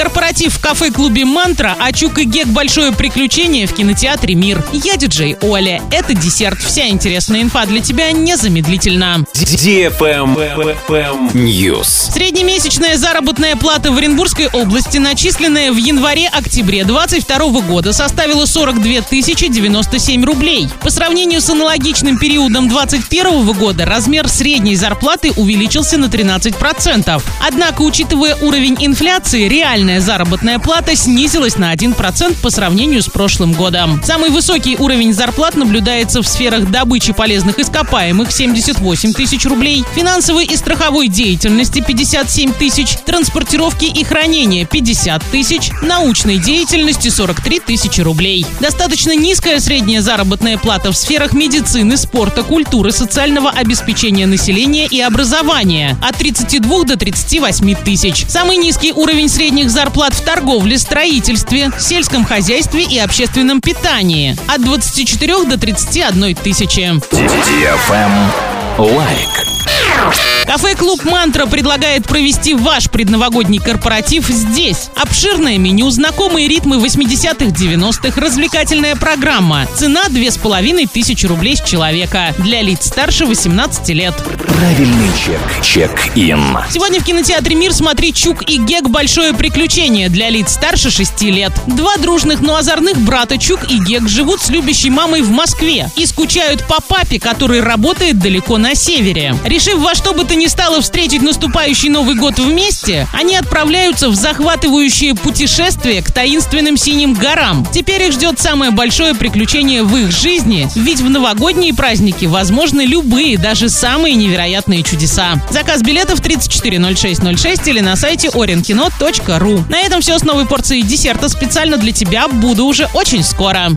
Корпоратив в кафе-клубе «Мантра», а Чук и Гек «Большое приключение» в кинотеатре «Мир». Я диджей Оля. Это десерт. Вся интересная инфа для тебя незамедлительно. News. Среднемесячная заработная плата в Оренбургской области, начисленная в январе-октябре 2022 года, составила 42 097 рублей. По сравнению с аналогичным периодом 2021 года размер средней зарплаты увеличился на 13%. Однако, учитывая уровень инфляции, реальная заработная плата снизилась на 1% по сравнению с прошлым годом. Самый высокий уровень зарплат наблюдается в сферах добычи полезных ископаемых 78 тысяч рублей, финансовой и страховой деятельности 57 тысяч, транспортировки и хранения 50 тысяч, научной деятельности 43 тысячи рублей. Достаточно низкая средняя заработная плата в сферах медицины, спорта, культуры, социального обеспечения населения и образования от 32 до 38 тысяч. Самый низкий уровень средних зарплат в торговле, строительстве, сельском хозяйстве и общественном питании от 24 до 31 тысячи. Лайк. Кафе-клуб «Мантра» предлагает провести ваш предновогодний корпоратив здесь. Обширное меню, знакомые ритмы 80-х, 90-х, развлекательная программа. Цена 2500 рублей с человека. Для лиц старше 18 лет. Правильный чек. Чек-ин. Сегодня в кинотеатре «Мир» смотри «Чук и Гек. Большое приключение» для лиц старше 6 лет. Два дружных, но озорных брата Чук и Гек живут с любящей мамой в Москве и скучают по папе, который работает далеко на севере. Решив во что бы то ни стало встретить наступающий Новый год вместе, они отправляются в захватывающее путешествие к таинственным синим горам. Теперь их ждет самое большое приключение в их жизни, ведь в новогодние праздники возможны любые, даже самые невероятные чудеса. Заказ билетов 340606 или на сайте orinkino.ru. На этом все с новой порцией десерта специально для тебя. Буду уже очень скоро.